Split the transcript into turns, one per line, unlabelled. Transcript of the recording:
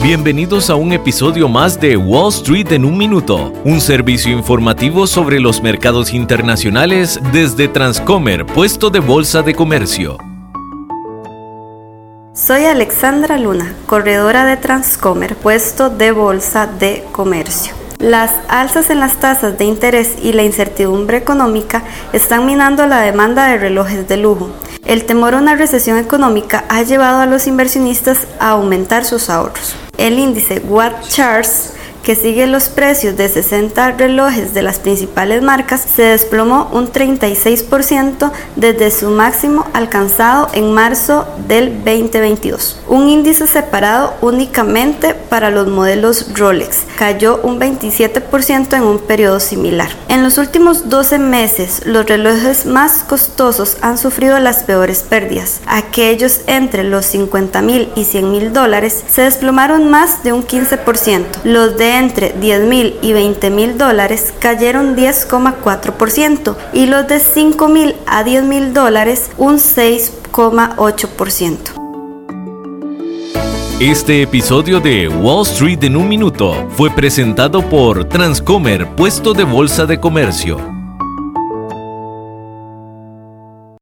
Bienvenidos a un episodio más de Wall Street en un minuto, un servicio informativo sobre los mercados internacionales desde Transcomer, puesto de bolsa de comercio.
Soy Alexandra Luna, corredora de Transcomer, puesto de bolsa de comercio. Las alzas en las tasas de interés y la incertidumbre económica están minando la demanda de relojes de lujo. El temor a una recesión económica ha llevado a los inversionistas a aumentar sus ahorros. El índice Watt Charts que sigue los precios de 60 relojes de las principales marcas, se desplomó un 36% desde su máximo alcanzado en marzo del 2022. Un índice separado únicamente para los modelos Rolex cayó un 27% en un periodo similar. En los últimos 12 meses, los relojes más costosos han sufrido las peores pérdidas. Aquellos entre los 50 mil y 100 mil dólares se desplomaron más de un 15%. Los entre 10 mil y 20 mil dólares cayeron 10,4% y los de 5 mil a 10 mil dólares un 6,8%.
Este episodio de Wall Street en un minuto fue presentado por Transcomer, puesto de bolsa de comercio.